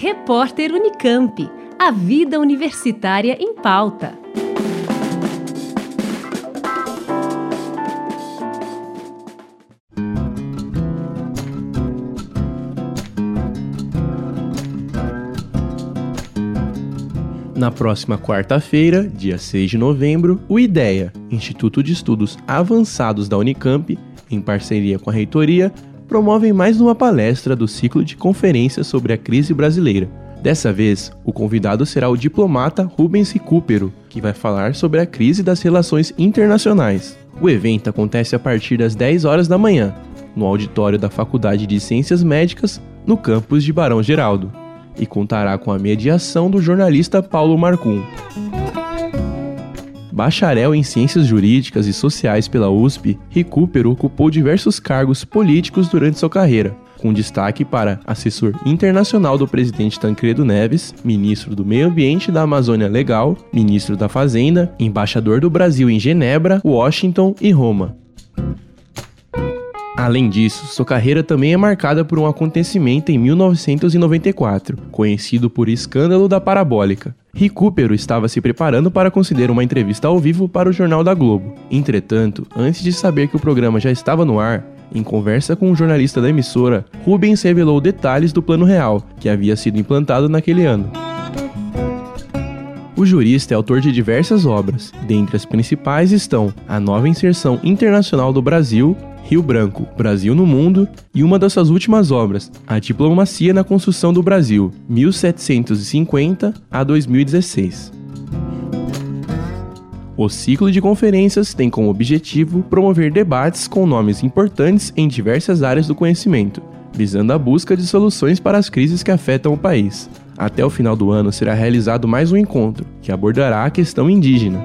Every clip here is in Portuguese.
Repórter Unicamp. A vida universitária em pauta. Na próxima quarta-feira, dia 6 de novembro, o IDEA, Instituto de Estudos Avançados da Unicamp, em parceria com a reitoria, promovem mais uma palestra do ciclo de conferências sobre a crise brasileira. Dessa vez, o convidado será o diplomata Rubens Recupero, que vai falar sobre a crise das relações internacionais. O evento acontece a partir das 10 horas da manhã, no auditório da Faculdade de Ciências Médicas, no campus de Barão Geraldo e contará com a mediação do jornalista Paulo Marcum. Bacharel em Ciências Jurídicas e Sociais pela USP, Recupero ocupou diversos cargos políticos durante sua carreira, com destaque para assessor internacional do presidente Tancredo Neves, ministro do Meio Ambiente da Amazônia Legal, ministro da Fazenda, embaixador do Brasil em Genebra, Washington e Roma. Além disso, sua carreira também é marcada por um acontecimento em 1994, conhecido por escândalo da parabólica. Recupero estava se preparando para conceder uma entrevista ao vivo para o Jornal da Globo. Entretanto, antes de saber que o programa já estava no ar, em conversa com um jornalista da emissora, Rubens revelou detalhes do plano real que havia sido implantado naquele ano. O jurista é autor de diversas obras. Dentre as principais estão A Nova Inserção Internacional do Brasil, Rio Branco, Brasil no Mundo e uma das suas últimas obras, A Diplomacia na Construção do Brasil, 1750 a 2016. O ciclo de conferências tem como objetivo promover debates com nomes importantes em diversas áreas do conhecimento, visando a busca de soluções para as crises que afetam o país. Até o final do ano será realizado mais um encontro, que abordará a questão indígena.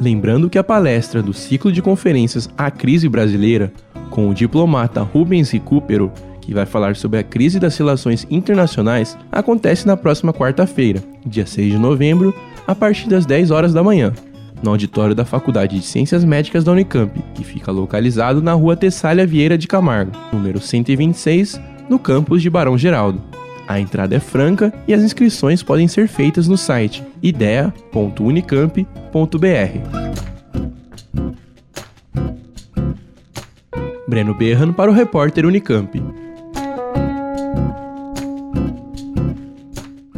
Lembrando que a palestra do ciclo de conferências A Crise Brasileira, com o diplomata Rubens Recupero, que vai falar sobre a crise das relações internacionais, acontece na próxima quarta-feira, dia 6 de novembro, a partir das 10 horas da manhã, no auditório da Faculdade de Ciências Médicas da Unicamp, que fica localizado na rua Tessália Vieira de Camargo, número 126, no campus de Barão Geraldo. A entrada é franca e as inscrições podem ser feitas no site idea.unicamp.br. Breno Berran para o repórter Unicamp.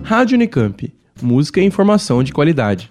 Rádio Unicamp. Música e informação de qualidade.